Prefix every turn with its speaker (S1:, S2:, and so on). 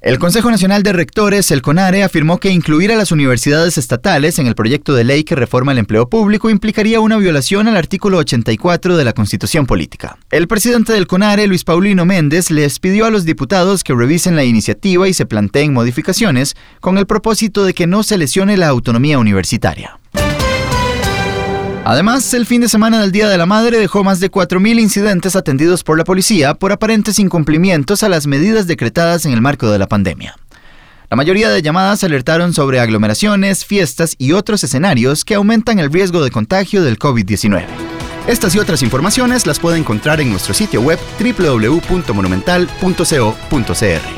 S1: El Consejo Nacional de Rectores, el CONARE, afirmó que incluir a las universidades estatales en el proyecto de ley que reforma el empleo público implicaría una violación al artículo 84 de la Constitución Política. El presidente del CONARE, Luis Paulino Méndez, les pidió a los diputados que revisen la iniciativa y se planteen modificaciones con el propósito de que no se lesione la autonomía universitaria. Además, el fin de semana del Día de la Madre dejó más de 4.000 incidentes atendidos por la policía por aparentes incumplimientos a las medidas decretadas en el marco de la pandemia. La mayoría de llamadas alertaron sobre aglomeraciones, fiestas y otros escenarios que aumentan el riesgo de contagio del COVID-19. Estas y otras informaciones las puede encontrar en nuestro sitio web www.monumental.co.cr.